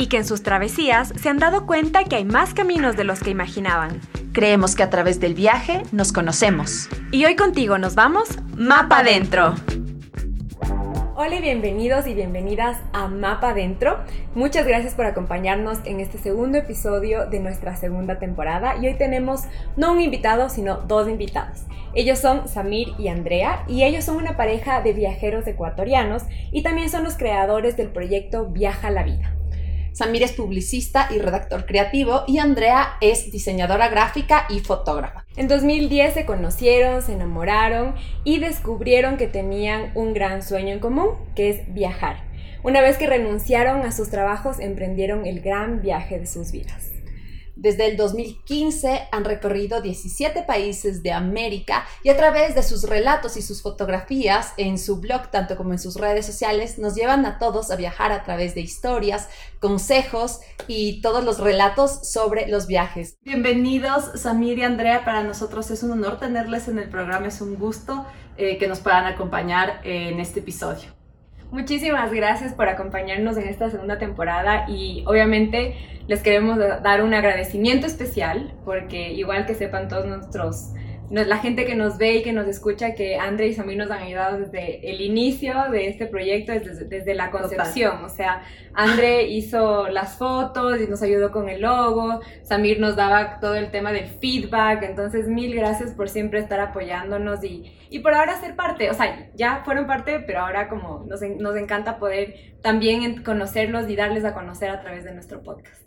Y que en sus travesías se han dado cuenta que hay más caminos de los que imaginaban. Creemos que a través del viaje nos conocemos. Y hoy contigo nos vamos Mapa Adentro. Hola y bienvenidos y bienvenidas a Mapa Adentro. Muchas gracias por acompañarnos en este segundo episodio de nuestra segunda temporada. Y hoy tenemos no un invitado, sino dos invitados. Ellos son Samir y Andrea y ellos son una pareja de viajeros ecuatorianos y también son los creadores del proyecto Viaja la Vida. Samir es publicista y redactor creativo y Andrea es diseñadora gráfica y fotógrafa. En 2010 se conocieron, se enamoraron y descubrieron que tenían un gran sueño en común, que es viajar. Una vez que renunciaron a sus trabajos, emprendieron el gran viaje de sus vidas. Desde el 2015 han recorrido 17 países de América y a través de sus relatos y sus fotografías en su blog, tanto como en sus redes sociales, nos llevan a todos a viajar a través de historias, consejos y todos los relatos sobre los viajes. Bienvenidos, Samir y Andrea. Para nosotros es un honor tenerles en el programa, es un gusto eh, que nos puedan acompañar en este episodio. Muchísimas gracias por acompañarnos en esta segunda temporada y obviamente les queremos dar un agradecimiento especial porque igual que sepan todos nuestros la gente que nos ve y que nos escucha que André y Samir nos han ayudado desde el inicio de este proyecto, desde, desde la concepción. Total. O sea, André hizo las fotos y nos ayudó con el logo, Samir nos daba todo el tema del feedback, entonces mil gracias por siempre estar apoyándonos y, y por ahora ser parte. O sea, ya fueron parte, pero ahora como nos, nos encanta poder también conocerlos y darles a conocer a través de nuestro podcast.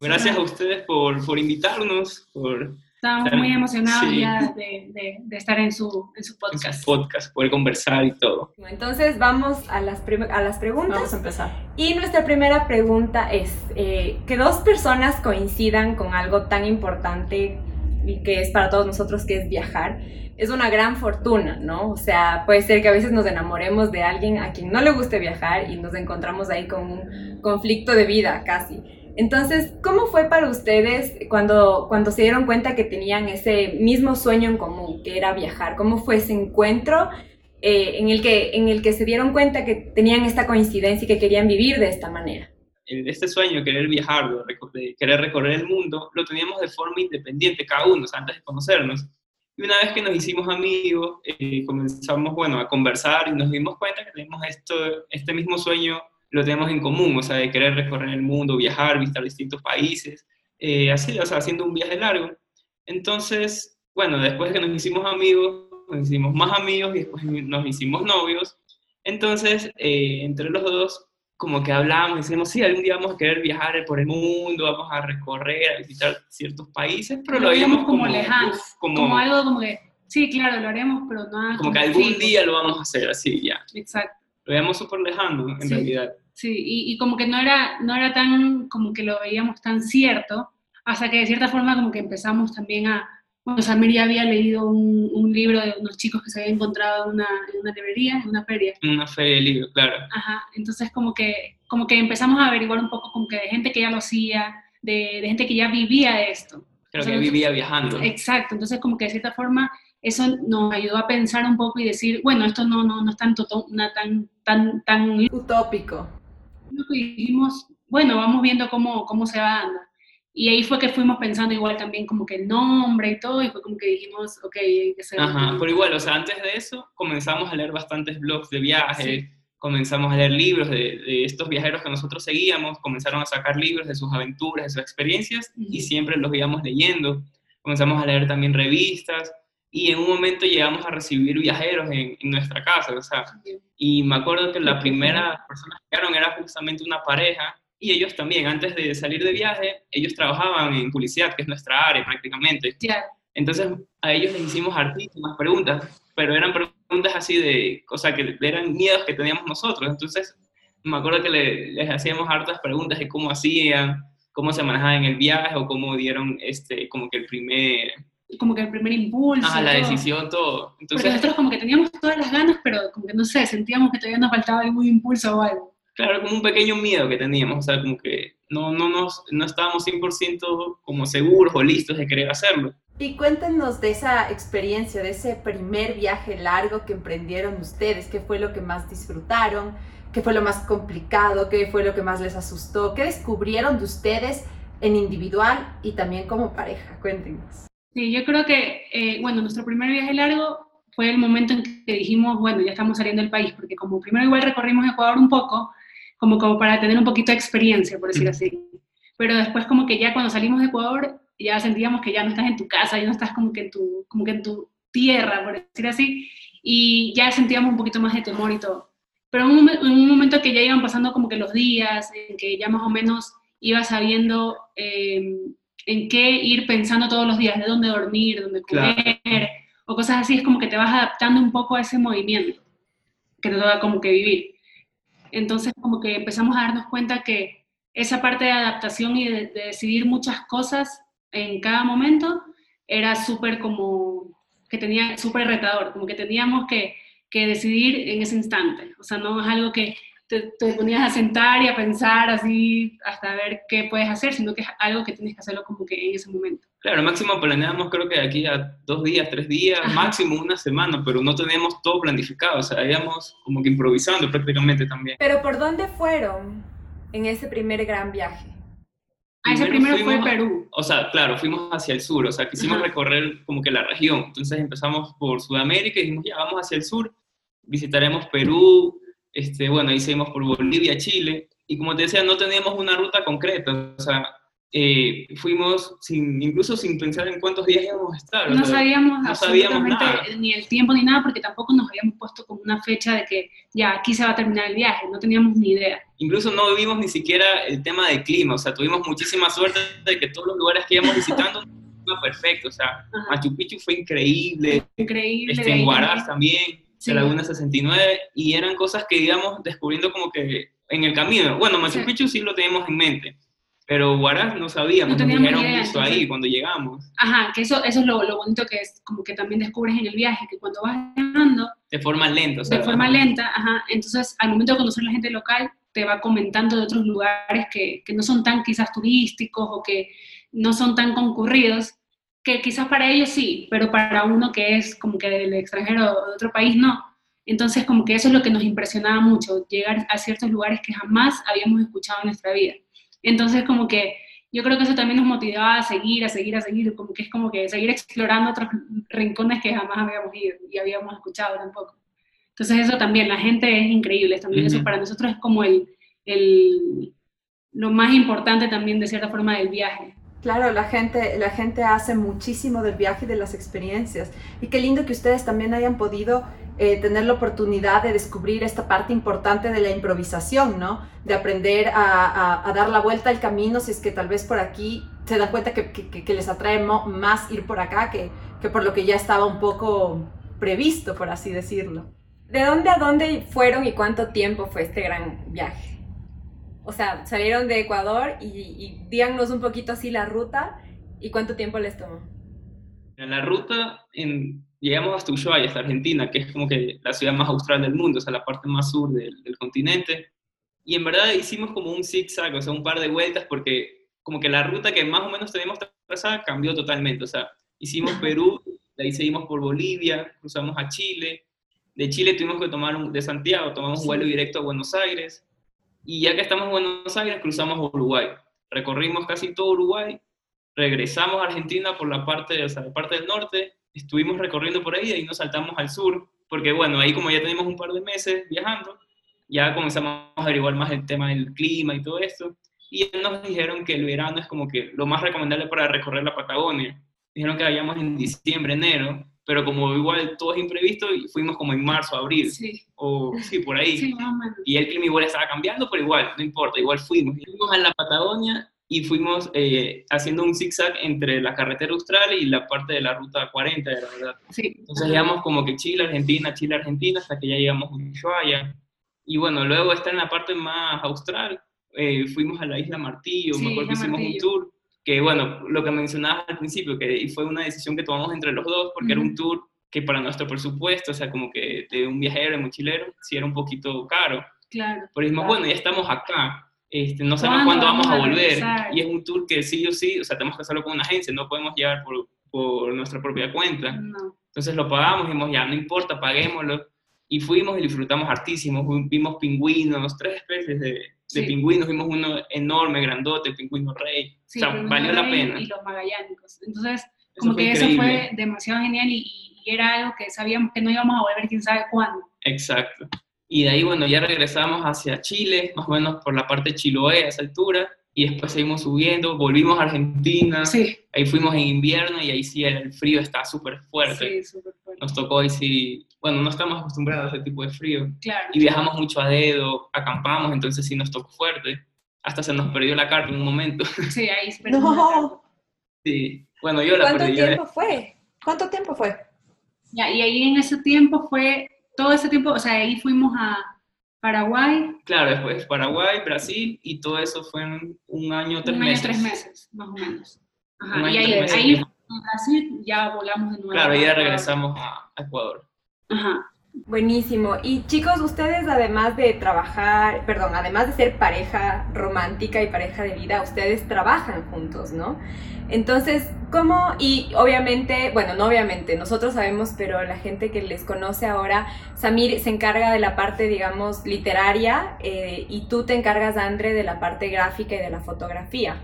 Gracias a ustedes por, por invitarnos, por Estábamos muy emocionados sí. ya de, de, de, estar en su, en su podcast. En su podcast, poder conversar y todo. Entonces vamos a las, a las preguntas. Vamos a empezar. Y nuestra primera pregunta es, eh, que dos personas coincidan con algo tan importante y que es para todos nosotros, que es viajar, es una gran fortuna, ¿no? O sea, puede ser que a veces nos enamoremos de alguien a quien no le guste viajar y nos encontramos ahí con un conflicto de vida casi. Entonces, ¿cómo fue para ustedes cuando, cuando se dieron cuenta que tenían ese mismo sueño en común, que era viajar? ¿Cómo fue ese encuentro eh, en, el que, en el que se dieron cuenta que tenían esta coincidencia y que querían vivir de esta manera? Este sueño, querer viajar, de querer recorrer el mundo, lo teníamos de forma independiente cada uno, antes de conocernos. Y una vez que nos hicimos amigos, eh, comenzamos, bueno, a conversar y nos dimos cuenta que teníamos esto, este mismo sueño lo tenemos en común, o sea, de querer recorrer el mundo, viajar, visitar distintos países, eh, así, o sea, haciendo un viaje largo. Entonces, bueno, después de que nos hicimos amigos, nos hicimos más amigos y después nos hicimos novios. Entonces, eh, entre los dos, como que hablábamos decíamos, sí, algún día vamos a querer viajar por el mundo, vamos a recorrer, a visitar ciertos países, pero, lo veíamos como, como lejano, como, como, algo como que, sí, claro, lo haremos, pero no... Como, como que algún fijo. día lo vamos a hacer, así, ya. Exacto lo veíamos súper lejano en sí, realidad. Sí, y, y, como que no era, no era tan, como que lo veíamos tan cierto, hasta que de cierta forma como que empezamos también a, bueno, Samir ya había leído un, un libro de unos chicos que se habían encontrado en una, en una librería, en una feria. En una feria de libros, claro. Ajá, entonces como que, como que empezamos a averiguar un poco como que de gente que ya lo hacía, de, de gente que ya vivía esto. Creo que vivía viajando. Exacto, entonces como que de cierta forma eso nos ayudó a pensar un poco y decir, bueno, esto no, no, no es tan, una, tan, tan, tan utópico. Lo que dijimos, bueno, vamos viendo cómo, cómo se va dando. Y ahí fue que fuimos pensando igual también como que el nombre y todo, y fue como que dijimos, ok, hay que hacer... Ajá, pero igual, o sea, antes de eso comenzamos a leer bastantes blogs de viajes, sí. comenzamos a leer libros de, de, estos viajeros que nosotros seguíamos, comenzaron a sacar libros de sus aventuras, de sus experiencias, uh -huh. y siempre los íbamos leyendo. Comenzamos a leer también revistas, y en un momento llegamos a recibir viajeros en, en nuestra casa, o sea, y me acuerdo que la primera persona que llegaron era justamente una pareja, y ellos también, antes de salir de viaje, ellos trabajaban en publicidad, que es nuestra área prácticamente. Yeah. Entonces a ellos les hicimos hartísimas preguntas, pero eran preguntas así de, o sea, que eran miedos que teníamos nosotros. Entonces me acuerdo que le, les hacíamos hartas preguntas de cómo hacían, cómo se manejaba en el viaje o cómo dieron este, como que el primer... Como que el primer impulso. Ah, la todo. decisión, todo. Porque Entonces, nosotros como que teníamos todas las ganas, pero como que no sé, sentíamos que todavía nos faltaba algún impulso o algo. Claro, como un pequeño miedo que teníamos, o sea, como que no, no, nos, no estábamos 100% como seguros o listos de querer hacerlo. Y cuéntenos de esa experiencia, de ese primer viaje largo que emprendieron ustedes, qué fue lo que más disfrutaron, qué fue lo más complicado, qué fue lo que más les asustó, qué descubrieron de ustedes en individual y también como pareja. Cuéntenos. Sí, yo creo que, eh, bueno, nuestro primer viaje largo fue el momento en que dijimos, bueno, ya estamos saliendo del país, porque como primero igual recorrimos Ecuador un poco, como, como para tener un poquito de experiencia, por decir así. Pero después como que ya cuando salimos de Ecuador, ya sentíamos que ya no estás en tu casa, ya no estás como que en tu, como que en tu tierra, por decir así, y ya sentíamos un poquito más de temor y todo. Pero en un, momen- en un momento que ya iban pasando como que los días, en que ya más o menos ibas sabiendo eh, en qué ir pensando todos los días, de dónde dormir, dónde Claro. comer, o cosas así, es como que te vas adaptando un poco a ese movimiento que te toca como que vivir. Entonces como que empezamos a darnos cuenta que esa parte de adaptación y de, de decidir muchas cosas en cada momento era súper como que tenía súper retador, como que teníamos que, que decidir en ese instante. O sea, no es algo que te, te ponías a sentar y a pensar así hasta ver qué puedes hacer, sino que es algo que tienes que hacerlo como que en ese momento. Claro, máximo planeamos creo que de aquí a dos días, tres días, Ajá. máximo una semana, pero no tenemos todo planificado, o sea, íbamos como que improvisando prácticamente también. Pero ¿por dónde fueron en ese primer gran viaje? A ese Primero fue fuimos a- Perú. O sea, claro, fuimos hacia el sur, o sea, quisimos Ajá. recorrer como que la región. Entonces empezamos por Sudamérica y dijimos, ya, vamos hacia el sur, visitaremos Perú, este, bueno, ahí seguimos por Bolivia, Chile. Y como te decía, no teníamos una ruta concreta, o sea, eh, fuimos sin, incluso sin pensar en cuántos días íbamos a estar. No sabíamos no sabíamos nada. ni el tiempo ni nada, porque tampoco nos habíamos puesto como una fecha de que ya aquí se va a terminar el viaje, no teníamos ni idea. Incluso no vimos ni siquiera el tema del clima, o sea, tuvimos muchísima suerte de que todos los lugares que íbamos visitando perfecto, o sea, Ajá. Machu Picchu fue increíble, Increíble. este, de en Huaraz también. Sí. la Laguna 69, y eran cosas que íbamos descubriendo como que en el camino. Bueno, Machu Sí. Picchu sí lo teníamos en mente, pero Huaraz no sabíamos, No nos dijeron idea, justo entonces- ahí cuando llegamos, Ajá, que eso, eso es lo, lo bonito que es, como que también descubres en el viaje, que cuando vas viajando de forma lenta, o sea, de forma lenta, ajá, entonces al momento de conocer a la gente local, te va comentando de otros lugares que, que no son tan quizás turísticos o que no son tan concurridos, que quizás para ellos sí, pero para uno que es como que del extranjero o de otro país no. Entonces como que eso es lo que nos impresionaba mucho, llegar a ciertos lugares que jamás habíamos escuchado en nuestra vida. Entonces como que yo creo que eso también nos motivaba a seguir, a seguir, a seguir, como que es como que seguir explorando otros rincones que jamás habíamos ido y habíamos escuchado tampoco. Entonces eso también, la gente es increíble, también eso Ujú. para nosotros es como el, el, lo más importante también de cierta forma del viaje. Claro, la gente, la gente hace muchísimo del viaje y de las experiencias. Y qué lindo que ustedes también hayan podido eh, tener la oportunidad de descubrir esta parte importante de la improvisación, ¿no? De aprender a, a- dar la vuelta al camino si es que tal vez por aquí se dan cuenta que, que- que- les atrae más ir por acá que, que por lo que ya estaba un poco previsto, por así decirlo. ¿De dónde a dónde fueron y cuánto tiempo fue este gran viaje? O sea, salieron de Ecuador y, y díganos un poquito así la ruta y cuánto tiempo les tomó. En la ruta en- llegamos hasta Ushuaia, hasta Argentina, que es como que la ciudad más austral del mundo, o sea, la parte más sur del, del continente. Y en verdad hicimos como un zigzag, o sea, un par de vueltas, porque como que la ruta que más o menos teníamos trazada cambió totalmente. O sea, hicimos Perú, de ahí seguimos por Bolivia, cruzamos a Chile. De Chile tuvimos que tomar un, de Santiago, tomamos un vuelo directo a Buenos Aires. Y ya que estamos en Buenos Aires, cruzamos Uruguay. Recorrimos casi todo Uruguay, regresamos a Argentina por la parte, o la parte del norte, estuvimos recorriendo por ahí y nos saltamos al sur, porque bueno, ahí como ya tenemos un par de meses viajando, ya comenzamos a averiguar más el tema del clima y todo esto, y nos dijeron que el verano es como que lo más recomendable para recorrer la Patagonia. Dijeron que vayamos en diciembre, enero, pero como igual todo es imprevisto, fuimos como en marzo, abril, Sí, o sí, por ahí. sí. Y el clima igual estaba cambiando, pero igual, no importa, igual fuimos. Fuimos a la Patagonia y fuimos eh, haciendo un zigzag entre la carretera austral y la parte de la ruta 40, de la verdad. Sí. Entonces llegamos como que Chile, Argentina, Chile, Argentina, hasta que ya llegamos a Ushuaia. Y bueno, luego está en la parte más austral, eh, fuimos a la Isla Martillo, Sí, me acuerdo que hicimos un Martillo. tour, que bueno, lo que mencionabas al principio, que fue una decisión que tomamos entre los dos, porque era un tour que para nuestro presupuesto, o sea, como que de un viajero, de mochilero, sí era un poquito caro. Claro. Pero dijimos, Claro. bueno, ya estamos acá, este, no sabemos ¿Cuándo vamos a a volver. Y es un tour que sí o sí, o sea, tenemos que hacerlo con una agencia, no podemos llevar por, por nuestra propia cuenta. No. Entonces lo pagamos, dijimos, ya, no importa, paguémoslo. Y fuimos y disfrutamos hartísimo. Vimos pingüinos, tres especies de, de Sí. pingüinos. Vimos uno enorme, grandote, pingüino rey. Sí, o sea, valió la pena. Y los magallánicos. Entonces, Eso como que eso increíble. fue demasiado genial y, y era algo que sabíamos que no íbamos a volver quién sabe cuándo. Exacto. Y de ahí, bueno, ya regresamos hacia Chile, más o menos por la parte de Chiloé, a esa altura. Y después seguimos subiendo, volvimos a Argentina. Sí, Ahí fuimos en invierno y ahí sí el el frío está súper fuerte. sí, súper fuerte. Nos tocó ahí sí, bueno, no estamos acostumbrados a ese tipo de frío. Claro. y viajamos mucho a dedo, acampamos, entonces sí nos tocó fuerte. Hasta se nos perdió la carta en un momento. Sí, ahí perdimos la No. Sí. Bueno, yo la ¿Cuánto perdí. ya tiempo fue? ¿Cuánto tiempo fue? Ya, y ahí en ese tiempo fue, todo ese tiempo, o sea, ahí fuimos a Paraguay, Claro, después Paraguay, Brasil, y todo eso fue en un año, tres un año, meses. tres meses, más o menos. Ajá, Un año, y ahí, tres meses. ahí en Brasil ya volamos de nuevo. Claro, ya regresamos a a Ecuador. Ajá. Buenísimo. Y chicos, ustedes además de trabajar, perdón, además de ser pareja romántica y pareja de vida, ustedes trabajan juntos, ¿no? Entonces, ¿cómo? Y obviamente, bueno, no obviamente, nosotros sabemos, pero la gente que les conoce ahora, Samir se encarga de la parte, digamos, literaria eh, y tú te encargas, Andre, de la parte gráfica y de la fotografía.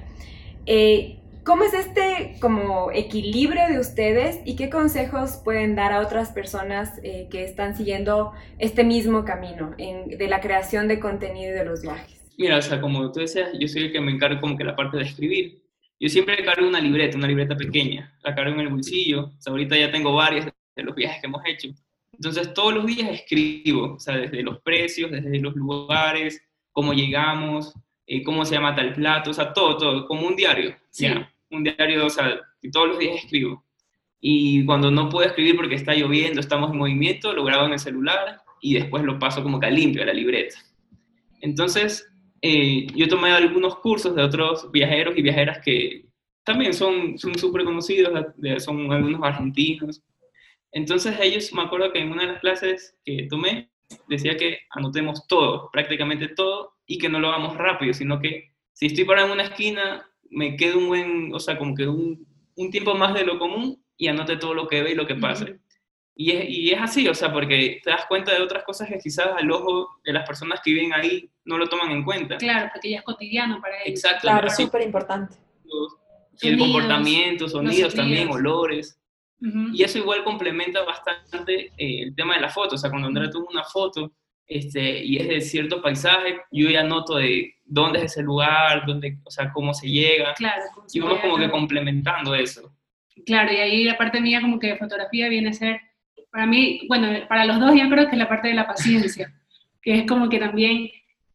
Eh, ¿Cómo es este como equilibrio de ustedes y qué consejos pueden dar a otras personas eh, que están siguiendo este mismo camino en- de la creación de contenido y de los viajes? Mira, o sea, como tú decías, yo soy el que me encargo como que la parte de escribir. Yo siempre cargo una libreta, una libreta pequeña, la cargo en el bolsillo. O sea, ahorita ya tengo varias de los viajes que hemos hecho. Entonces, todos los días escribo, o sea, desde los precios, desde los lugares, cómo llegamos, eh, cómo se llama tal plato, o sea, todo, todo, como un diario. Sí. ya, Un diario, o sea, que todos los días escribo. Y cuando no puedo escribir porque está lloviendo, estamos en movimiento, lo grabo en el celular y después lo paso como que a limpio a la libreta. Entonces, eh, yo tomé algunos cursos de otros viajeros y viajeras que también son súper conocidos, son algunos argentinos. Entonces ellos, me acuerdo que en una de las clases que tomé, decía que anotemos todo, prácticamente todo, y que no lo hagamos rápido, sino que si estoy parado en una esquina, me quedo un buen, o sea, como que un, un tiempo más de lo común y anote todo lo que ve y lo que pase. Y es, y es así, o sea, porque te das cuenta de otras cosas que quizás al ojo de las personas que viven ahí no lo toman en cuenta. Claro, porque ya es cotidiano para ellos. Exacto. Claro, súper importante. y el comportamiento, sonidos también, olores. Y eso igual complementa bastante eh, el tema de la foto. O sea, cuando Andrea toma una foto este, y es de cierto paisaje, yo ya noto de dónde es ese lugar, dónde, o sea, cómo se llega. Claro, Y vamos como que complementando eso. Claro, y ahí la parte mía como que de fotografía viene a ser, para mí, bueno, para los dos yo creo que es la parte de la paciencia, que es como que también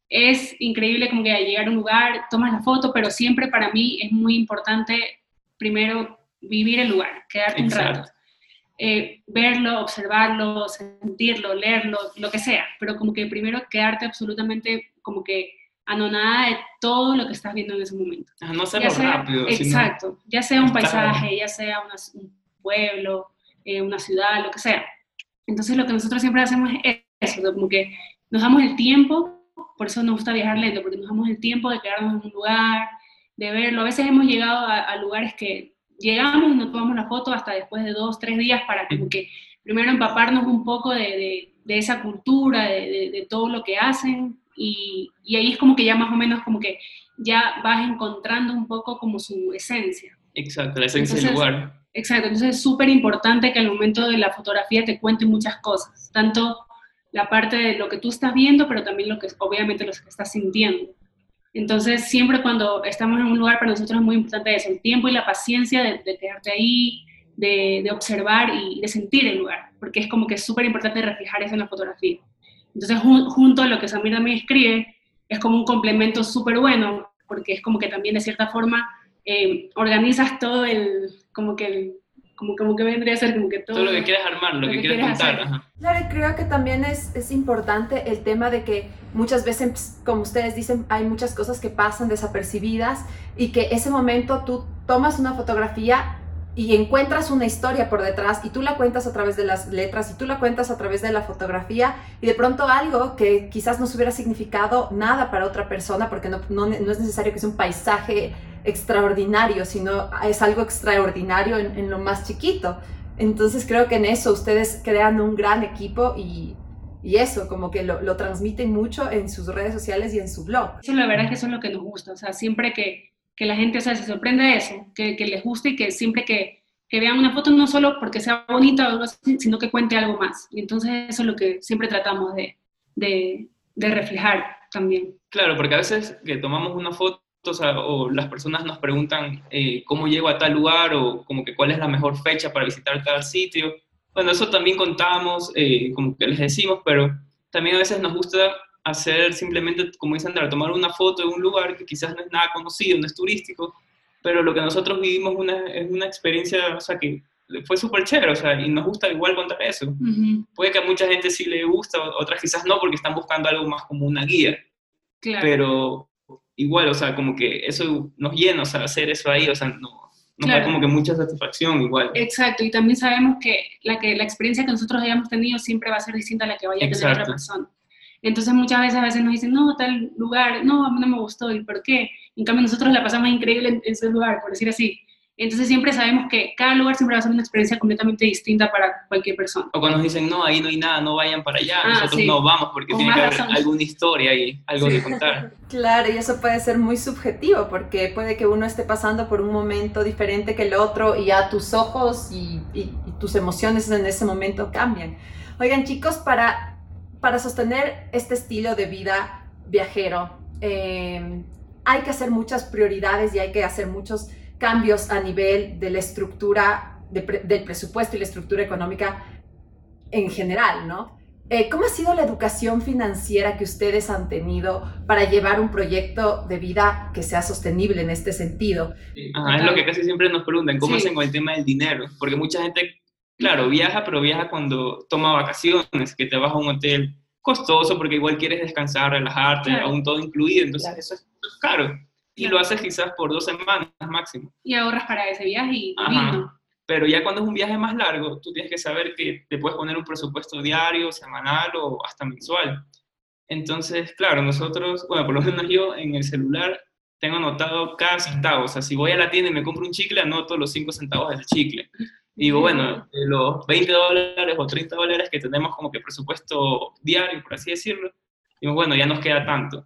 es increíble como que al llegar a un lugar tomas la foto, pero siempre para mí es muy importante primero vivir el lugar, quedarte un rato. Eh, verlo, observarlo, sentirlo, leerlo, lo que sea, pero como que primero quedarte absolutamente como que anonada de todo lo que estás viendo en ese momento. Ah, No hacerlo sea- rápido. sino- Exacto, ya sea un estar- paisaje, ya sea una- un pueblo, eh, una ciudad, lo que sea. Entonces lo que nosotros siempre hacemos es eso, como que nos damos el tiempo, por eso nos gusta viajar lento, porque nos damos el tiempo de quedarnos en un lugar, de verlo. A veces hemos llegado a, a lugares que llegamos y no tomamos la foto hasta después de dos, tres días para como que primero empaparnos un poco de, de- de esa cultura, de, de- todo lo que hacen y, y ahí es como que ya más o menos como que ya vas encontrando un poco como su esencia. Exacto, la esencia del lugar. Exacto, entonces es súper importante que al momento de la fotografía te cuente muchas cosas, tanto la parte de lo que tú estás viendo, pero también lo que obviamente lo que estás sintiendo. Entonces, siempre cuando estamos en un lugar, para nosotros es muy importante eso, el tiempo y la paciencia de, de quedarte ahí, de, de observar y de sentir el lugar, porque es como que es súper importante reflejar eso en la fotografía. Entonces, jun- junto a lo que Samir también escribe, es como un complemento súper bueno, porque es como que también de cierta forma eh, organizas todo el, como que el como, como que vendría a ser como que todo, todo lo que quieres armar, lo, que, quieres contar. Ajá. Claro, creo que también es, es importante el tema de que muchas veces, como ustedes dicen, hay muchas cosas que pasan desapercibidas y que ese momento tú tomas una fotografía y encuentras una historia por detrás y tú la cuentas a través de las letras y tú la cuentas a través de la fotografía y de pronto algo que quizás no hubiera significado nada para otra persona porque no, no, no es necesario que sea un paisaje extraordinario, sino es algo extraordinario en, en, lo más chiquito. Entonces creo que en eso ustedes crean un gran equipo y, y eso, como que lo, lo, transmiten mucho en sus redes sociales y en su blog. Sí, la verdad es que eso es lo que nos gusta, o sea, siempre que, que la gente o sea, se sorprende de eso, que, que les guste y que siempre que, que, vean una foto no solo porque sea bonita o algo así, sino que cuente algo más. Y entonces eso es lo que siempre tratamos de, de, de reflejar también. Claro, porque a veces que tomamos una foto o, sea, o, las personas nos preguntan eh, cómo llego a tal lugar o como que cuál es la mejor fecha para visitar tal sitio. Bueno, eso también contamos, eh, como que les decimos, pero también a veces nos gusta hacer simplemente, como dicen, tomar una foto de un lugar que quizás no es nada conocido, no es turístico, pero lo que nosotros vivimos una, es una experiencia, o sea, que fue súper chévere, o sea, y nos gusta igual contar eso. Uh -huh. Puede que a mucha gente sí le gusta, otras quizás no, porque están buscando algo más como una guía. Claro. Pero igual, o sea, como que eso nos llena, o sea, hacer eso ahí, o sea, no, nos claro. da como que mucha satisfacción igual. Exacto, y también sabemos que la, que la experiencia que nosotros hayamos tenido siempre va a ser distinta a la que vaya a tener otra persona. Entonces muchas veces a veces nos dicen, no, tal lugar, no, a mí no me gustó, ¿y por qué? En cambio nosotros la pasamos increíble en, en ese lugar, por decir así. Entonces siempre sabemos que cada lugar siempre va a ser una experiencia completamente distinta para cualquier persona. O cuando nos dicen, no, ahí no hay nada, no vayan para allá, ah, nosotros sí. no vamos porque Con tiene que haber razón. alguna historia y algo sí. que contar. Claro, y eso puede ser muy subjetivo porque puede que uno esté pasando por un momento diferente que el otro y ya tus ojos y, y, y tus emociones en ese momento cambian. Oigan chicos, para para sostener este estilo de vida viajero, eh, hay que hacer muchas prioridades y hay que hacer muchos cambios a nivel de la estructura de pre del presupuesto y la estructura económica en general, ¿no? Eh, ¿Cómo ha sido la educación financiera que ustedes han tenido para llevar un proyecto de vida que sea sostenible en este sentido? Ajá, es lo que casi siempre nos preguntan, ¿cómo sí. hacen con el tema del dinero? Porque mucha gente claro, viaja, pero viaja cuando toma vacaciones, que te vas a un hotel costoso porque igual quieres descansar, relajarte, claro. aún todo incluido, entonces claro. eso es caro. Y lo haces quizás por dos semanas máximo. Y ahorras para ese viaje y Ajá. Pero ya cuando es un viaje más largo, tú tienes que saber que te puedes poner un presupuesto diario, semanal o hasta mensual. Entonces, claro, nosotros, bueno, por lo menos yo en el celular tengo anotado cada centavo. O sea, si voy a la tienda y me compro un chicle, anoto los 5 centavos del chicle. Y digo, bueno, de los 20 dólares o 30 dólares que tenemos como que presupuesto diario, por así decirlo, digo, bueno, ya nos queda tanto.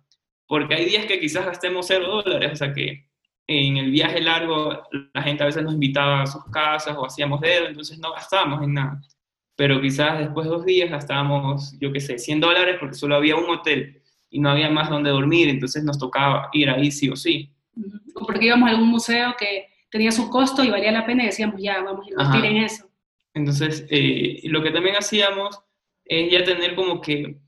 Porque hay días que quizás gastemos 0 dólares, o sea que en el viaje largo la gente a veces nos invitaba a sus casas o hacíamos dedo, entonces no gastábamos en nada. Pero quizás después de dos días gastábamos, yo qué sé, 100 dólares porque solo había un hotel y no había más donde dormir, entonces nos tocaba ir ahí sí o sí. O porque íbamos a algún museo que tenía su costo y valía la pena y decíamos, ya, vamos a invertir Ajá. en eso. Entonces, eh, lo que también hacíamos es ya tener como que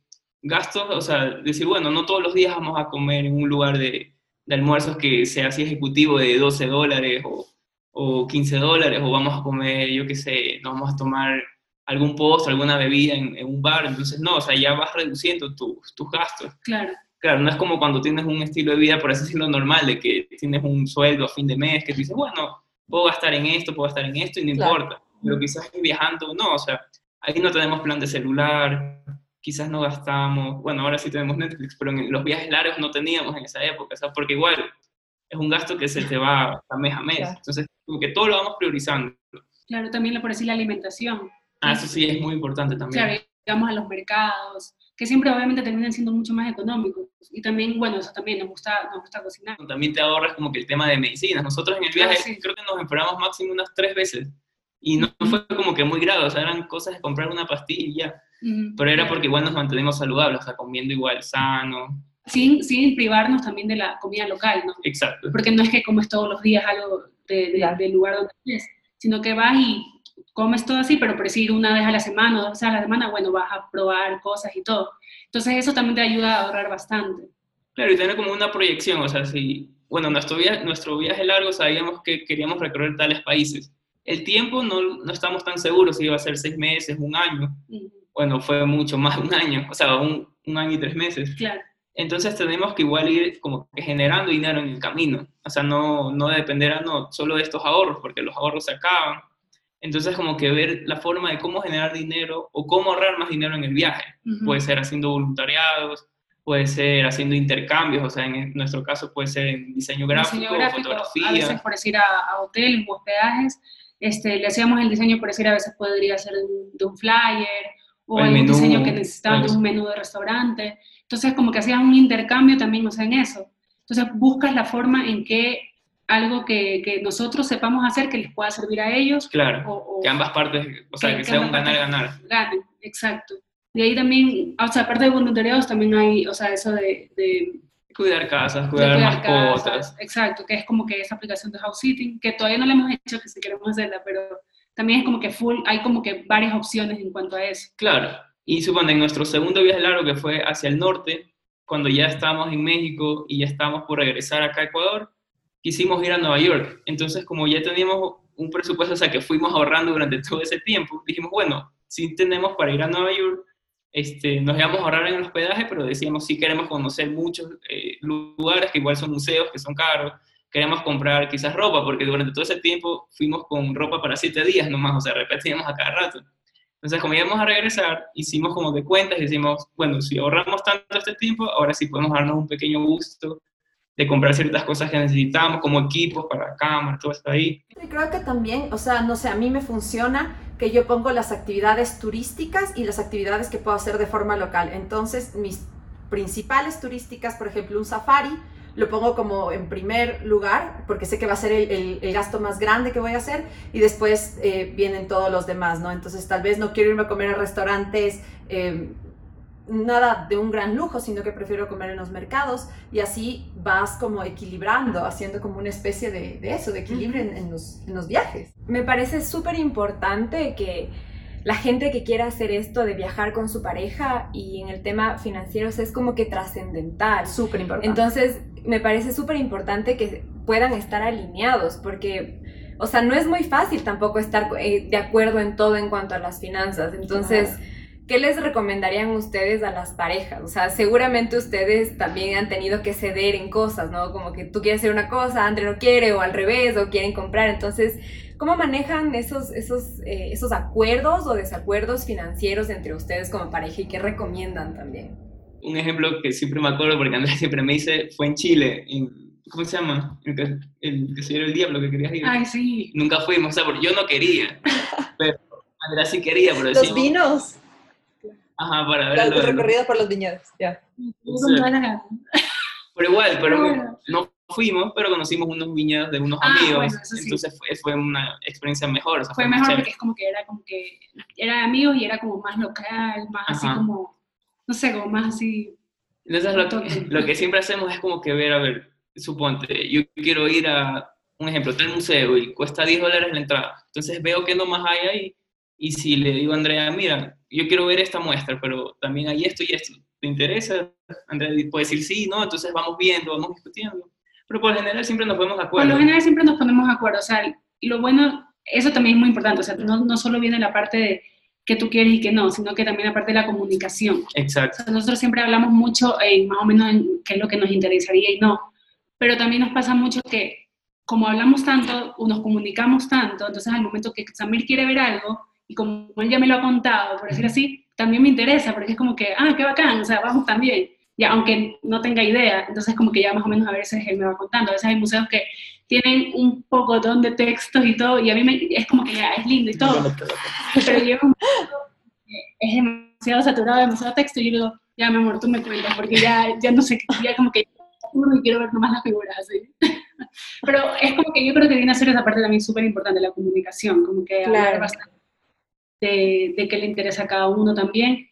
gastos, o sea, decir, bueno, no todos los días vamos a comer en un lugar de, de almuerzos que sea así ejecutivo de 12 dólares o, o 15 dólares, o vamos a comer, yo qué sé, nos vamos a tomar algún postre, alguna bebida en, en, un bar, entonces no, o sea, ya vas reduciendo tu, tus gastos. Claro. Claro, no es como cuando tienes un estilo de vida, por así decirlo, normal, de que tienes un sueldo a fin de mes, que tú dices, bueno, puedo gastar en esto, puedo gastar en esto, y no claro. importa. Pero quizás viajando, no, o sea, ahí no tenemos plan de celular, quizás no gastamos, bueno, ahora sí tenemos Netflix, pero en los viajes largos no teníamos en esa época, ¿sabes? Porque igual es un gasto que se te va a mes a mes. Claro. Entonces, como que todo lo vamos priorizando. Claro, también por decir la alimentación. Ah, eso sí es muy importante también. Claro, llegamos a los mercados, que siempre obviamente terminan siendo mucho más económicos. Y también, bueno, eso también nos gusta, nos gusta cocinar. También te ahorras como que el tema de medicinas. Nosotros en el viaje sí. creo que nos enfermamos máximo unas tres veces. Y no fue como que muy grave, o sea, eran cosas de comprar una pastilla y ya. Mm, Pero era porque igual nos mantenemos saludables, o sea, comiendo igual sano. Sin, sin privarnos también de la comida local, ¿no? Exacto. Porque no es que comes todos los días algo de, de, claro. del lugar donde estés, sino que vas y comes todo así, pero por decir una vez a la semana o dos veces a la semana, bueno, vas a probar cosas y todo. Entonces eso también te ayuda a ahorrar bastante. Claro, y tener como una proyección, o sea, si, bueno, nuestro viaje, nuestro viaje largo sabíamos que queríamos recorrer tales países, El tiempo no, no estamos tan seguros si iba a ser seis meses, un año. Bueno, fue mucho más un año, o sea, un, un año y tres meses. Claro. Entonces tenemos que igual ir como que generando dinero en el camino. O sea, no, no depender a no, solo de estos ahorros, porque los ahorros se acaban. Entonces como que ver la forma de cómo generar dinero o cómo ahorrar más dinero en el viaje. Ujú. Puede ser haciendo voluntariados, puede ser haciendo intercambios, o sea, en nuestro caso puede ser en diseño gráfico, diseño gráfico, fotografía. a veces por decir a, a hoteles u hospedajes, este, le hacíamos el diseño por decir a veces podría ser de un, de un flyer o algún menú, diseño que necesitaban de un menú de restaurante. Entonces como que hacían un intercambio también, o sea, en eso. Entonces buscas la forma en que algo que, que nosotros sepamos hacer que les pueda servir a ellos Claro, o, o que ambas partes, o sea, que- que, sea un ganar-ganar. ganen, exacto. De ahí también, o sea, aparte de voluntariados, también hay, o sea, eso de, de Cuidar casas, cuidar, cuidar mascotas. casas, exacto, que es como que esa aplicación de house sitting, que todavía no la hemos hecho, que si queremos hacerla, pero también es como que full, hay como que varias opciones en cuanto a eso. Claro, y supongo en nuestro segundo viaje largo que fue hacia el norte, cuando ya estábamos en México y ya estábamos por regresar acá a Ecuador, quisimos ir a Nueva York. Entonces, como ya teníamos un presupuesto, o sea, que fuimos ahorrando durante todo ese tiempo, dijimos, bueno, sí tenemos para ir a Nueva York, este, nos íbamos a ahorrar en el hospedaje, pero decíamos, sí queremos conocer muchos eh, lugares que igual son museos, que son caros, queremos comprar quizás ropa, porque durante todo ese tiempo fuimos con ropa para siete días nomás, o sea, repetíamos a cada rato. Entonces, como íbamos a regresar, hicimos como de cuentas y decimos, bueno, si ahorramos tanto este tiempo, ahora sí podemos darnos un pequeño gusto de comprar ciertas cosas que necesitamos, como equipos para cámara, todo está ahí. Creo que también, o sea, no sé, a mí me funciona que yo pongo las actividades turísticas y las actividades que puedo hacer de forma local. Entonces, mis principales turísticas, por ejemplo, un safari, lo pongo como en primer lugar, porque sé que va a ser el, el- el gasto más grande que voy a hacer, y después eh, vienen todos los demás, ¿no? Entonces, tal vez no quiero irme a comer a restaurantes. eh, nada de un gran lujo, sino que prefiero comer en los mercados y así vas como equilibrando, haciendo como una especie de, de eso, de equilibrio en, en los, en los viajes. Me parece súper importante que la gente que quiera hacer esto de viajar con su pareja y en el tema financiero o sea, es como que trascendental. Súper importante. Entonces, me parece súper importante que puedan estar alineados porque, o sea, no es muy fácil tampoco estar eh, de acuerdo en todo en cuanto a las finanzas. Entonces, ¿qué les recomendarían ustedes a las parejas? O sea, seguramente ustedes también han tenido que ceder en cosas, ¿no? Como que tú quieres hacer una cosa, André no quiere, o al revés, o quieren comprar. Entonces, ¿cómo manejan esos, esos, eh, esos acuerdos o desacuerdos financieros entre ustedes como pareja y qué recomiendan también? Un ejemplo que siempre me acuerdo, porque Andrés siempre me dice, fue en Chile, en, ¿cómo se llama? El, que- el Casillero del Diablo que querías ir. Ay, sí. Nunca fuimos, o sea, porque yo no quería, pero Andrés sí quería, pero los decíamos, vinos, ajá, para ver el lo de- recorrido por los viñedos. ya. Ganas. Pero igual, pero Bueno. no fuimos, pero conocimos unos viñedos de unos Ah, amigos, bueno, eso sí. entonces fue, fue una experiencia mejor. o sea, Fue más mejor porque es como que era como que era de amigos y era como más local, más así Ajá. como, no sé, como más así. Entonces lo, que- lo que siempre hacemos es como que ver, a ver, suponte, yo quiero ir a, un ejemplo, tal museo y cuesta 10 dólares la entrada. Entonces veo qué nomás hay ahí y si le digo a Andrea, mira, yo quiero ver esta muestra, pero también hay esto y esto, ¿te interesa? Andrea puede decir sí, ¿no? Entonces vamos viendo, vamos discutiendo. Pero por lo general siempre nos ponemos de Por acuerdo. lo general siempre nos ponemos de acuerdo, o sea, lo bueno, eso también es muy importante, o sea, no, no solo viene la parte de que tú quieres y que no, sino que también la parte de la comunicación. O Exacto. sea, nosotros siempre hablamos mucho en más o menos en qué es lo que nos interesaría y no, pero también nos pasa mucho que como hablamos tanto, o nos comunicamos tanto, entonces al momento que Samir quiere ver algo, y como él ya me lo ha contado, por decir así, también me interesa, porque es como que, ah, qué bacán, o sea, vamos también, ya aunque no tenga idea, entonces como que ya más o menos a veces él me va contando, a veces hay museos que tienen un pocotón de textos y todo, y a mí me, es como que ya es lindo y todo, pero llega un es demasiado saturado, demasiado texto, y yo digo, ya, mi amor, tú me cuentas, porque ya, ya no sé, ya como que y quiero ver nomás las figuras así. Pero es como que yo creo que viene a ser esa parte también súper importante, la comunicación, como que hablar bastante de, de qué le interesa a cada uno también.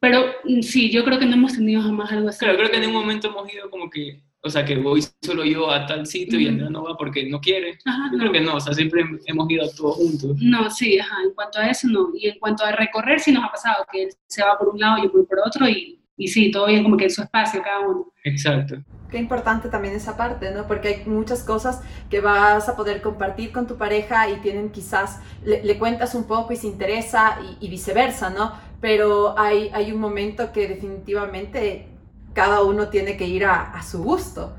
Pero mm, sí, yo creo que no hemos tenido jamás algo así. Claro, creo que en un momento hemos ido como que, o sea, que voy solo yo a tal sitio y Ujú. Andrea no va porque no quiere. Ajá, Yo no. creo que no, o sea, siempre hemos ido todos juntos. No, sí, ajá, en cuanto a eso no. Y en cuanto a recorrer, sí nos ha pasado que él se va por un lado y yo voy por otro y, y sí, todo bien como que en su espacio cada uno. Exacto. Qué importante también esa parte, ¿no? Porque hay muchas cosas que vas a poder compartir con tu pareja y tienen quizás, le, cuentas un poco y se interesa y, viceversa, ¿no? Pero hay, hay un momento que definitivamente cada uno tiene que ir a, a su gusto.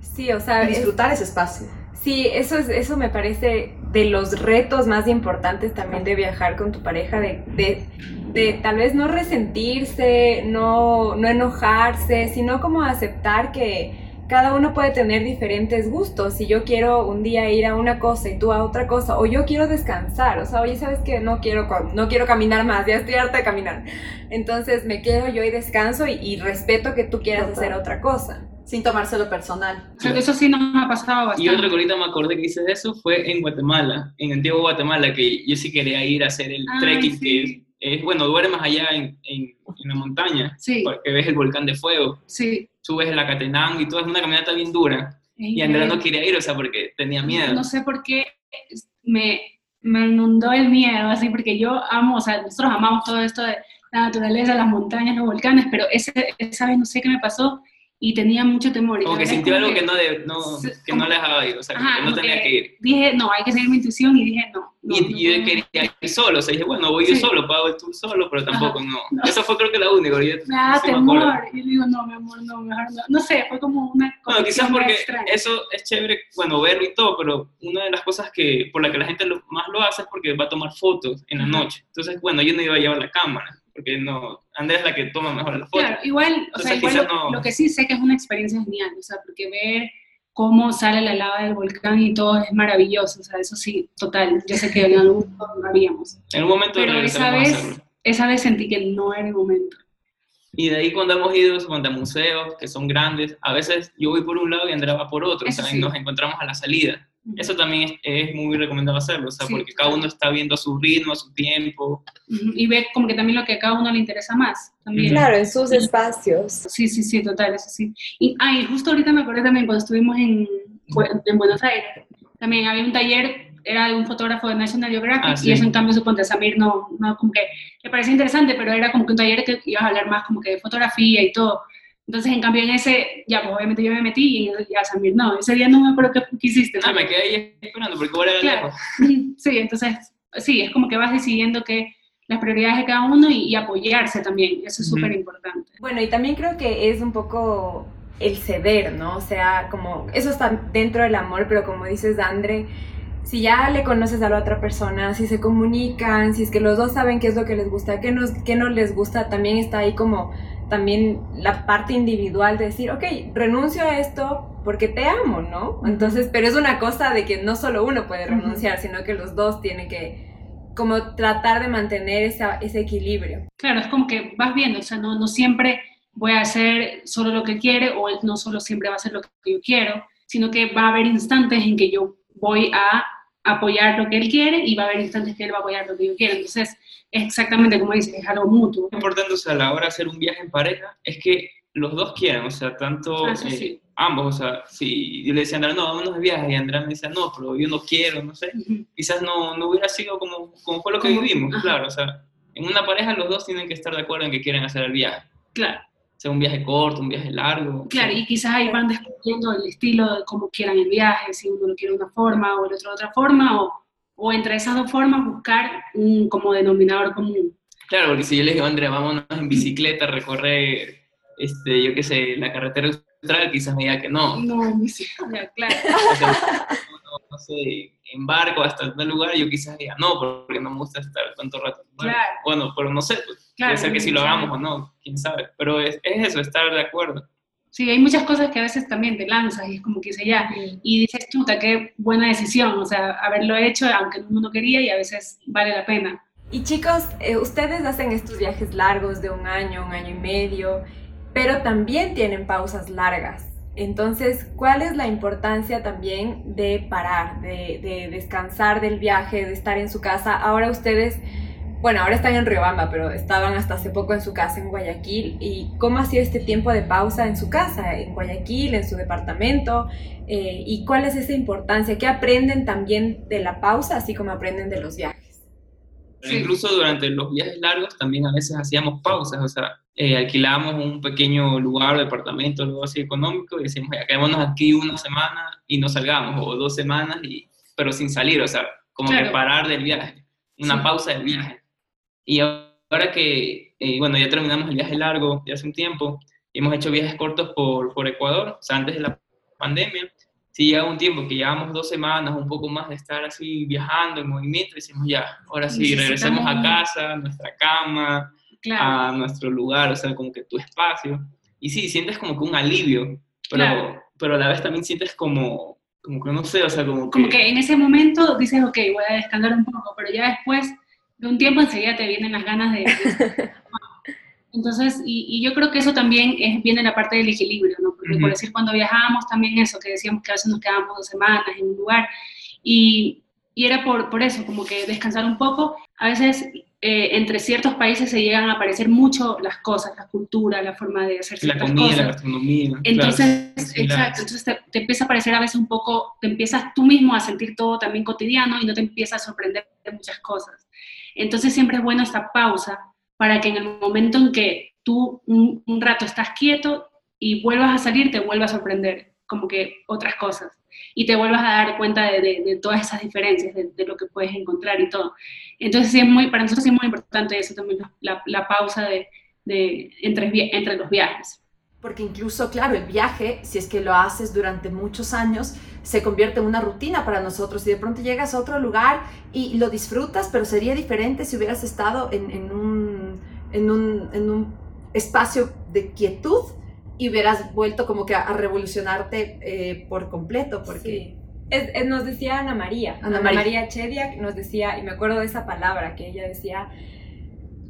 Sí, o sea... disfrutar ese espacio. Sí, eso, es, eso me parece de los retos más importantes también de viajar con tu pareja, de, de, de tal vez no resentirse, no, no enojarse, sino como aceptar que cada uno puede tener diferentes gustos. Si yo quiero un día ir a una cosa y tú a otra cosa, o yo quiero descansar, o sea, oye, sabes que no quiero, no quiero caminar más, ya estoy harta de caminar. Entonces me quedo yo y descanso y, respeto que tú quieras hacer otra cosa sin tomárselo personal. eso sí no me ha pasado bastante. Y otro que ahorita me acordé que hice de eso fue en Guatemala, en Antiguo Guatemala, que yo sí quería ir a hacer el trekking, que es, bueno, duermes allá en, en, la montaña, sí. porque ves el volcán de fuego, sí. subes la Catenango y todo, es una caminata bien dura. Y Andrea no quería ir, o sea, porque tenía miedo. No sé por qué me, me inundó el miedo, así, porque yo amo, o sea, nosotros amamos todo esto de la naturaleza, las montañas, los volcanes, pero ese, esa vez no sé qué me pasó, y tenía mucho temor. Como que sintió algo que, no, de, no, que no les había ido, o sea, que no tenía que ir. Dije, no, hay que seguir mi intuición y dije, no. y, yo quería ir solo, o sea, dije, bueno, voy yo solo, pago el tour solo, pero tampoco, no. Eso fue creo que la única. me da temor, y digo, no, mi amor, no, mejor no. No sé, fue como una Bueno, quizás porque eso es chévere, bueno, verlo y todo, pero una de las cosas que, por la que la gente más lo hace es porque va a tomar fotos en la noche. Entonces, bueno, yo no iba a llevar la cámara porque no, Andrea es la que toma mejor la foto. Claro, igual, o sea, igual lo, que sí sé que es una experiencia genial, o sea, porque ver cómo sale la lava del volcán y todo es maravilloso, o sea, eso sí, total, yo sé que en algún momento lo haríamos. En un momento Pero esa vez, esa vez sentí que no era el momento. Y de ahí cuando hemos ido a museos que son grandes, a veces yo voy por un lado y Andrea va por otro, o sea, y nos encontramos a la salida. Eso también es, muy recomendable hacerlo, o sea, porque cada uno está viendo a su ritmo, a su tiempo. Y ve como que también lo que a cada uno le interesa más. También. Claro, en sus espacios. Sí, sí, sí, total, eso sí. Y, ah, justo ahorita me acordé también cuando estuvimos en, en Buenos Aires, también había un taller, era de un fotógrafo de National Geographic, ah, y eso en cambio suponte a Samir no, no, como que le parecía interesante, pero era como que un taller que ibas a hablar más como que de fotografía y todo. Entonces, en cambio, en ese, ya, pues obviamente yo me metí y ya Samir, no, ese día no me acuerdo qué, hiciste. Ah, me quedé ahí esperando porque ahora era claro. Sí, entonces, sí, es como que vas decidiendo que las prioridades de cada uno y, apoyarse también, eso es súper importante. Bueno, y también creo que es un poco el ceder, ¿no? O sea, como, eso está dentro del amor, pero como dices, Andre, si ya le conoces a la otra persona, si se comunican, si es que los dos saben qué es lo que les gusta, qué, nos, qué no les gusta, también está ahí como también la parte individual de decir, ok, renuncio a esto porque te amo, ¿no? Entonces, pero es una cosa de que no solo uno puede renunciar, sino que los dos tienen que como tratar de mantener esa, ese equilibrio. Claro, es como que vas viendo, o sea, no, no siempre voy a hacer solo lo que quiere o no solo siempre va a ser lo que yo quiero, sino que va a haber instantes en que yo voy a apoyar lo que él quiere y va a haber instantes que él va a apoyar lo que yo quiero. Entonces, es exactamente como dices, es algo mutuo. Lo importante, o sea, a la hora de hacer un viaje en pareja, es que los dos quieran, o sea, tanto ah, eh, ambos, o sea, si yo le decía a Andrea, no, vámonos de viaje, y Andrea me decía, no, pero yo no quiero, no sé, quizás no, no hubiera sido como, como fue lo que vivimos, claro, o sea, en una pareja los dos tienen que estar de acuerdo en que quieren hacer el viaje. Claro sea un viaje corto, un viaje largo. Claro, y quizás ahí van descubriendo el estilo de cómo quieran el viaje, si uno lo quiere de una forma o el otro de otra forma, o, o entre esas dos formas buscar un como denominador común. Claro, porque si yo le digo, Andrea, vámonos en bicicleta a recorrer, este, yo qué sé, la carretera austral, quizás me diga que no. No, en bicicleta, claro. no, sé, en barco hasta tal lugar, yo quizás diga no, porque no me gusta estar tanto rato. Claro. Bueno, pero no sé, pues, puede ser que si lo hagamos o no, quién sabe. Pero es, es eso, estar de acuerdo. Sí, hay muchas cosas que a veces también te lanzas y es como que dice ya, y dices, chuta, qué buena decisión, o sea, haberlo hecho aunque uno no quería y a veces vale la pena. Y chicos, eh, ustedes hacen estos viajes largos de un año, un año y medio, pero también tienen pausas largas. Entonces, ¿cuál es la importancia también de parar, de, de descansar del viaje, de estar en su casa? Ahora ustedes bueno, ahora están en Riobamba, pero estaban hasta hace poco en su casa en Guayaquil. ¿Y cómo ha sido este tiempo de pausa en su casa, en Guayaquil, en su departamento? Eh, ¿Y cuál es esa importancia? ¿Qué aprenden también de la pausa, así como aprenden de los viajes? Incluso durante los viajes largos también a veces hacíamos pausas, o sea, eh, alquilábamos un pequeño lugar, departamento, algo así económico, y decíamos, ya quedémonos aquí una semana y no salgamos, o dos semanas, y, pero sin salir, o sea, como que parar del viaje, una pausa del viaje. Y ahora que, eh, bueno, ya terminamos el viaje largo de hace un tiempo, hemos hecho viajes cortos por, por Ecuador, o sea, antes de la pandemia, sí llega un tiempo que llevamos dos semanas, un poco más de estar así viajando en movimiento, decimos ya, ahora sí, regresemos a casa, a nuestra cama, a nuestro lugar, o sea, como que tu espacio. Y sí, sientes como que un alivio, pero, pero a la vez también sientes como, como que no sé, o sea, como que... Como que en ese momento dices, ok, voy a descansar un poco, pero ya después de un tiempo enseguida te vienen las ganas de... Entonces, y, yo creo que eso también es, viene la parte del equilibrio, ¿no? Porque por decir, cuando viajábamos también eso, que decíamos que a veces nos quedábamos dos semanas en un lugar, y, y era por, por, eso, como que descansar un poco. A veces eh, entre ciertos países se llegan a aparecer mucho las cosas, la cultura, la forma de hacer ciertas la comida, cosas. La gastronomía. Entonces, exacto, entonces te, te, empieza a parecer a veces un poco, te empiezas tú mismo a sentir todo también cotidiano y no te empieza a sorprender de muchas cosas. Entonces siempre es bueno esta pausa para que en el momento en que tú un, rato estás quieto y vuelvas a salir, te vuelva a sorprender, como que otras cosas, y te vuelvas a dar cuenta de, todas esas diferencias, de, lo que puedes encontrar y todo. Entonces, es muy, para nosotros es muy importante eso también, la, la pausa de, entre, entre los viajes. Porque incluso, claro, el viaje, si es que lo haces durante muchos años, se convierte en una rutina para nosotros y de pronto llegas a otro lugar y lo disfrutas, pero sería diferente si hubieras estado en, en, un, en, un, en un, espacio de quietud y hubieras vuelto como que a, revolucionarte eh, por completo, porque... nos decía Ana María, Ana, María. Chediak nos decía, y me acuerdo de esa palabra que ella decía,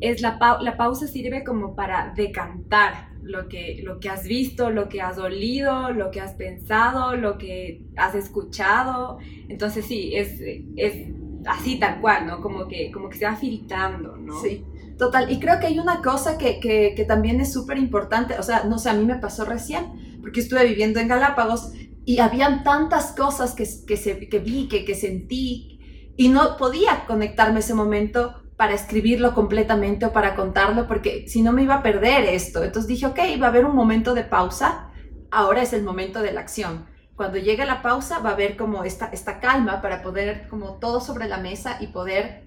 es la, la pausa sirve como para decantar lo que, lo que has visto, lo que has olido, lo que has pensado, lo que has escuchado. Entonces sí, es, es así tal cual, ¿no? Como que, como que se va filtrando, ¿no? Sí. Total, y creo que hay una cosa que, que, que también es súper importante, o sea, no sé, a mí me pasó recién, porque estuve viviendo en Galápagos y habían tantas cosas que, que, se, que vi, que, que sentí, y no podía conectarme ese momento para escribirlo completamente o para contarlo, porque si no me iba a perder esto. Entonces dije, ok, va a haber un momento de pausa, ahora es el momento de la acción. Cuando llegue la pausa va a haber como esta, esta calma para poder como todo sobre la mesa y poder...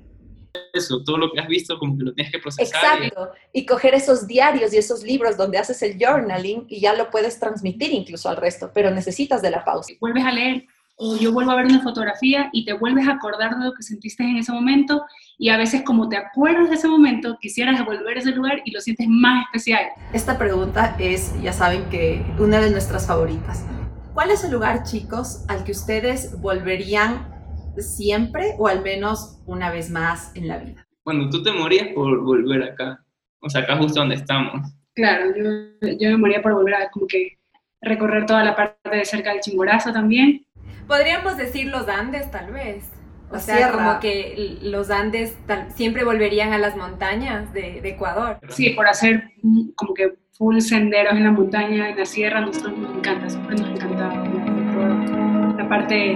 Eso, todo lo que has visto como que lo tienes que procesar. Exacto, y, y coger esos diarios y esos libros donde haces el journaling y ya lo puedes transmitir incluso al resto, pero necesitas de la pausa. Vuelves a leer o yo vuelvo a ver una fotografía y te vuelves a acordar de lo que sentiste en ese momento y a veces como te acuerdas de ese momento, quisieras volver a ese lugar y lo sientes más especial. Esta pregunta es, ya saben que una de nuestras favoritas. ¿Cuál es el lugar, chicos, al que ustedes volverían siempre o al menos una vez más en la vida? Bueno, tú te morías por volver acá, o sea, acá justo donde estamos. Claro, yo, yo me moría por volver a como que recorrer toda la parte de cerca del Chimborazo también Podríamos decir los Andes, tal vez. O sea, como que los Andes siempre volverían a las montañas de, Ecuador. Sí, por hacer como que full senderos en la montaña, en la sierra, nosotros nos encanta, siempre nos encanta la, la parte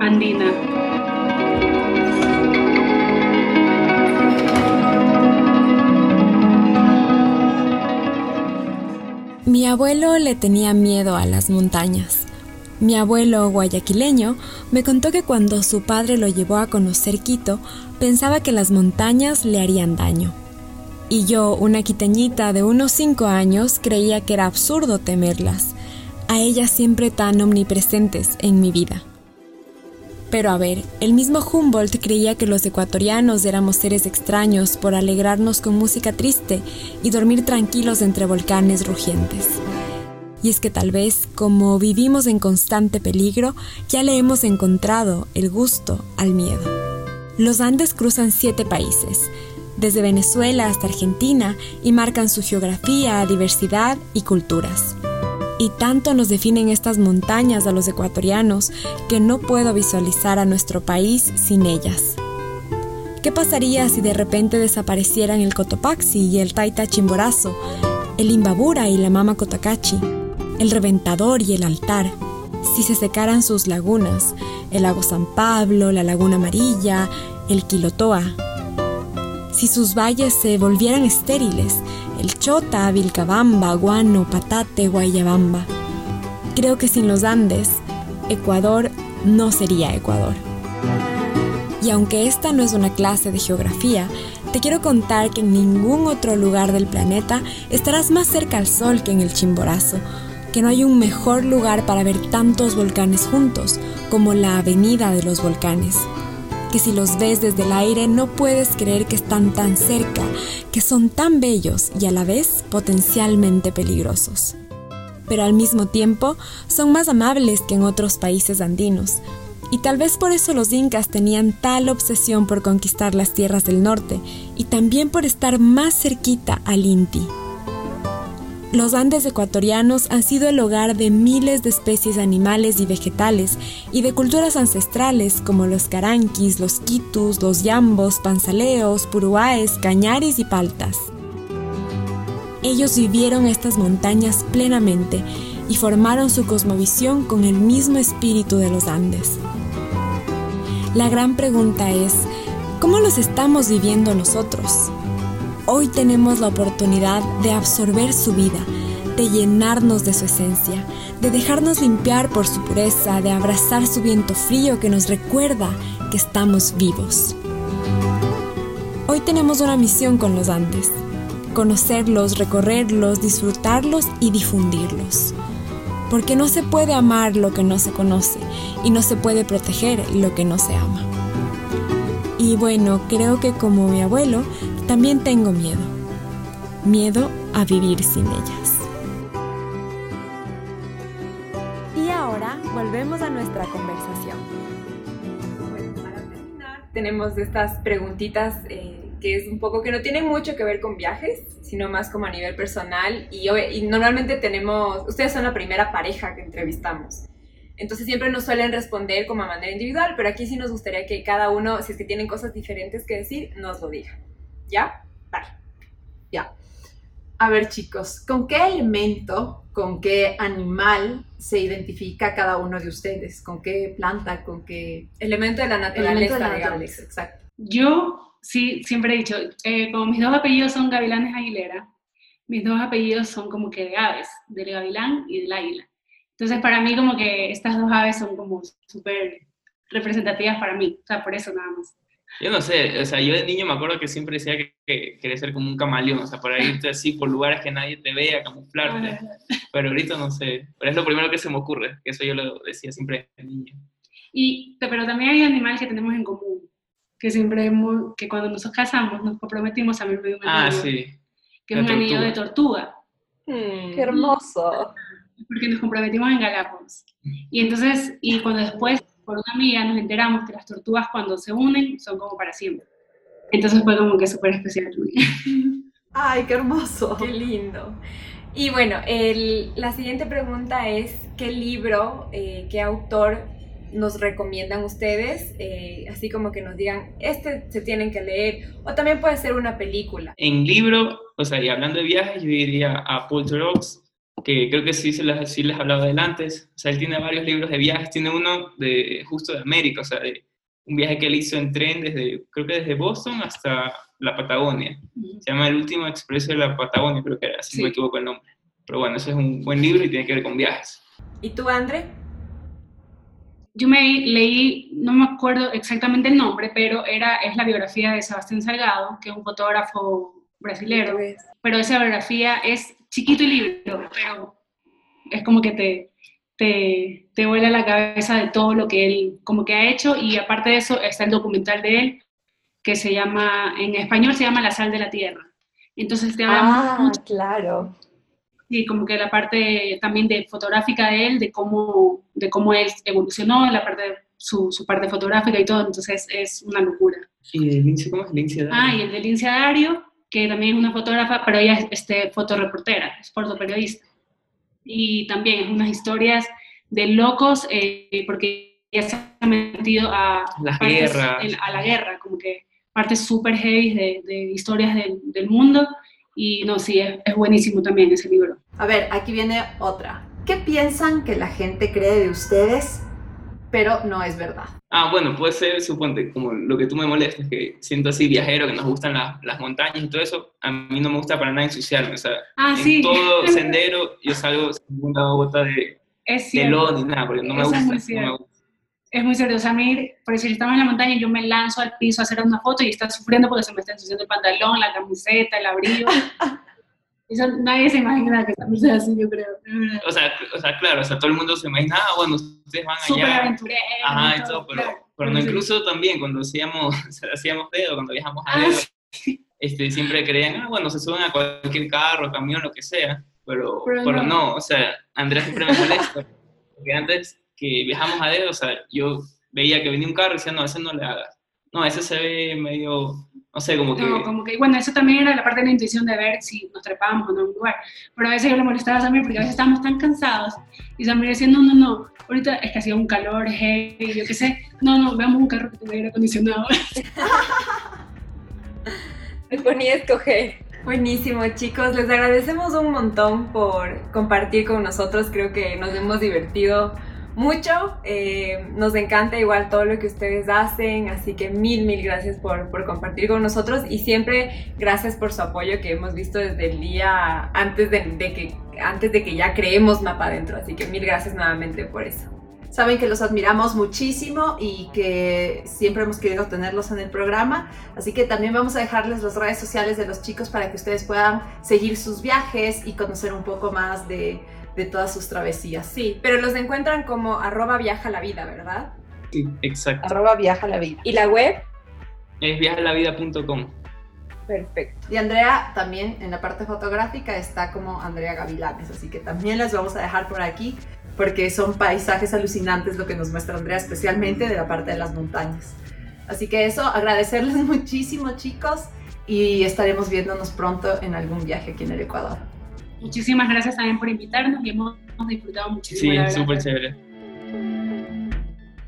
andina. Mi abuelo le tenía miedo a las montañas. Mi abuelo guayaquileño me contó que cuando su padre lo llevó a conocer Quito, pensaba que las montañas le harían daño. Y yo, una quiteñita de unos cinco años, creía que era absurdo temerlas, a ellas siempre tan omnipresentes en mi vida. Pero a ver, el mismo Humboldt creía que los ecuatorianos éramos seres extraños por alegrarnos con música triste y dormir tranquilos entre volcanes rugientes. Y es que tal vez, como vivimos en constante peligro, ya le hemos encontrado el gusto al miedo. Los Andes cruzan siete países, desde Venezuela hasta Argentina, y marcan su geografía, diversidad y culturas. Y tanto nos definen estas montañas a los ecuatorianos que no puedo visualizar a nuestro país sin ellas. ¿Qué pasaría si de repente desaparecieran el Cotopaxi y el Taita Chimborazo, el Imbabura y la Mama Cotacachi? El reventador y el altar, si se secaran sus lagunas, el lago San Pablo, la laguna amarilla, el Quilotoa. Si sus valles se volvieran estériles, el Chota, Vilcabamba, Guano, Patate, Guayabamba. Creo que sin los Andes, Ecuador no sería Ecuador. Y aunque esta no es una clase de geografía, te quiero contar que en ningún otro lugar del planeta estarás más cerca al Sol que en el Chimborazo, que no hay un mejor lugar para ver tantos volcanes juntos como la Avenida de los Volcanes, que si los ves desde el aire no puedes creer que están tan cerca, que son tan bellos y a la vez potencialmente peligrosos. Pero al mismo tiempo son más amables que en otros países andinos, y tal vez por eso los incas tenían tal obsesión por conquistar las tierras del norte y también por estar más cerquita al Inti. Los Andes ecuatorianos han sido el hogar de miles de especies animales y vegetales y de culturas ancestrales como los caranquis, los quitus, los yambos, panzaleos, puruáes, cañaris y paltas. Ellos vivieron estas montañas plenamente y formaron su cosmovisión con el mismo espíritu de los Andes. La gran pregunta es, ¿cómo los estamos viviendo nosotros? Hoy tenemos la oportunidad de absorber su vida, de llenarnos de su esencia, de dejarnos limpiar por su pureza, de abrazar su viento frío que nos recuerda que estamos vivos. Hoy tenemos una misión con los Andes, conocerlos, recorrerlos, disfrutarlos y difundirlos. Porque no se puede amar lo que no se conoce y no se puede proteger lo que no se ama. Y bueno, creo que como mi abuelo, también tengo miedo. Miedo a vivir sin ellas. Y ahora volvemos a nuestra conversación. Bueno, para terminar, tenemos estas preguntitas eh, que es un poco que no tienen mucho que ver con viajes, sino más como a nivel personal. Y, y normalmente tenemos, ustedes son la primera pareja que entrevistamos. Entonces siempre nos suelen responder como a manera individual, pero aquí sí nos gustaría que cada uno, si es que tienen cosas diferentes que decir, nos lo diga. ¿Ya? Vale. Ya. A ver chicos, ¿con qué elemento, con qué animal se identifica cada uno de ustedes? ¿Con qué planta, con qué elemento de la naturaleza? Elemento de la naturaleza, exacto. Yo sí, siempre he dicho, eh, como mis dos apellidos son Gavilanes Aguilera, mis dos apellidos son como que de aves, del gavilán y del águila. Entonces, para mí, como que estas dos aves son como súper representativas para mí, o sea, por eso nada más. Yo no sé, o sea, yo de niño me acuerdo que siempre decía que, quería ser como un camaleón, o sea, por ahí irte así por lugares que nadie te vea, camuflarte. Pero ahorita no sé, pero es lo primero que se me ocurre, que eso yo lo decía siempre de niño. Y, pero también hay animales que tenemos en común, que siempre hemos, que cuando nos casamos nos comprometimos a vivir un anillo. Ah, sí. Que es un anillo de tortuga. Mm, ¡Qué hermoso! porque nos comprometimos en Galápagos. Y entonces, y cuando después, por una amiga, nos enteramos que las tortugas cuando se unen son como para siempre. Entonces fue como que súper especial ¡Ay, qué hermoso! ¡Qué lindo! Y bueno, el, la siguiente pregunta es, ¿qué libro, eh, qué autor nos recomiendan ustedes? Eh, así como que nos digan, este se tienen que leer, o también puede ser una película. En libro, o sea, y hablando de viajes, yo diría a Paul Theroux, que creo que sí, se les, sí les hablado de antes. O sea, él tiene varios libros de viajes, tiene uno de justo de América, o sea, de un viaje que él hizo en tren desde, creo que desde Boston hasta la Patagonia. Se llama El último expreso de la Patagonia, creo que era, si no me equivoco el nombre. Pero bueno, ese es un buen libro y tiene que ver con viajes. ¿Y tú, André? Yo me leí, no me acuerdo exactamente el nombre, pero era, es la biografía de Sebastián Salgado, que es un fotógrafo brasilero. Pero esa biografía es chiquito y libro, pero es como que te, te, te vuela la cabeza de todo lo que él como que ha hecho y aparte de eso está el documental de él que se llama, en español se llama La sal de la tierra. Entonces te habla ah, claro. Sí, como que la parte también de fotográfica de él, de cómo, de cómo él evolucionó, la parte su, su, parte fotográfica y todo, entonces es una locura. ¿Y de Lince, cómo es Lince Dario? Ah, y el de Lince Dario, que también es una fotógrafa, pero ella es este, fotoreportera, es fotoperiodista. Y también es unas historias de locos, eh, porque ella se ha metido a, la guerra. a la guerra, como que partes súper heavy de, de, historias del, del, mundo. Y no, sí, es, es buenísimo también ese libro. A ver, aquí viene otra. ¿Qué piensan que la gente cree de ustedes pero no es verdad. Ah, bueno, puede ser, suponte, como lo que tú me molestas, que siento así viajero, que nos gustan las montañas y todo eso, a mí no me gusta para nada ensuciarme, o sea, ah, en todo sendero yo salgo sin una gota de, de lodo ni nada, porque no me, gusta, es muy cierto. Es muy cierto, o sea, a mí, por decir, estamos en la montaña, yo me lanzo al piso a hacer una foto y está sufriendo porque se me está ensuciando el pantalón, la camiseta, el abrigo. Eso nadie se imagina que también sea así, yo creo. O sea, o sea, claro, o sea, todo el mundo se imagina, ah, bueno, ustedes van allá. Súper aventureros. Ajá, y todo, pero, pero no, incluso también cuando hacíamos, hacíamos dedo, cuando viajamos a ah, dedo, este, siempre creían, ah, bueno, se suben a cualquier carro, camión, lo que sea, pero, pero, no. o sea, Andrea siempre me molesta, porque antes que viajamos a dedo, o sea, yo veía que venía un carro y decía, no, ese no le hagas. No, ese se ve medio no sé, como que... No, como que, bueno, eso también era la parte de la intuición de ver si nos trepábamos o no en un lugar. Pero a veces yo le molestaba a Samir porque a veces estábamos tan cansados y Samir decía, no, no, no, ahorita es que hacía un calor, hey, yo qué sé, no, no, veamos un carro que tenga aire acondicionado. Me ponía a escoger. Buenísimo, chicos. Les agradecemos un montón por compartir con nosotros. Creo que nos hemos divertido mucho. Eh, nos encanta igual todo lo que ustedes hacen, así que mil, mil gracias por, por, compartir con nosotros y siempre gracias por su apoyo que hemos visto desde el día antes de, que, antes de que ya creemos Mapa Adentro. Así que mil gracias nuevamente por eso. Saben que los admiramos muchísimo y que siempre hemos querido tenerlos en el programa. Así que también vamos a dejarles las redes sociales de los chicos para que ustedes puedan seguir sus viajes y conocer un poco más de, de todas sus travesías. Sí, pero los encuentran como arroba viaja la vida, ¿verdad? Sí, exacto. Arroba viaja la vida. ¿Y la web? Es viajalavida.com. Perfecto. Y Andrea también en la parte fotográfica está como Andrea Gavilanes, así que también las vamos a dejar por aquí porque son paisajes alucinantes lo que nos muestra Andrea, especialmente de la parte de las montañas. Así que eso, agradecerles muchísimo chicos y estaremos viéndonos pronto en algún viaje aquí en el Ecuador. Muchísimas gracias también por invitarnos y hemos, disfrutado muchísimo. Sí, súper chévere.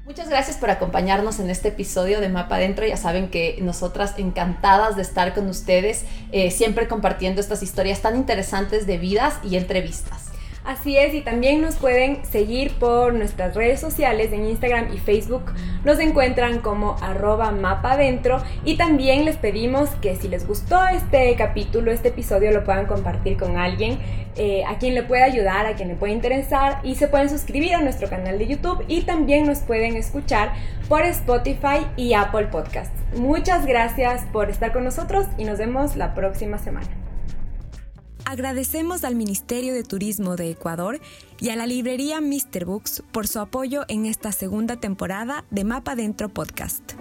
Muchas gracias por acompañarnos en este episodio de Mapa Adentro. Ya saben que nosotras encantadas de estar con ustedes, eh, siempre compartiendo estas historias tan interesantes de vidas y entrevistas. Así es, y también nos pueden seguir por nuestras redes sociales en Instagram y Facebook. Nos encuentran como arroba mapa y también les pedimos que si les gustó este capítulo, este episodio, lo puedan compartir con alguien eh, a quien le pueda ayudar, a quien le pueda interesar y se pueden suscribir a nuestro canal de YouTube y también nos pueden escuchar por Spotify y Apple Podcasts. Muchas gracias por estar con nosotros y nos vemos la próxima semana. Agradecemos al Ministerio de Turismo de Ecuador y a la librería Mr. Books por su apoyo en esta segunda temporada de Mapa Dentro Podcast.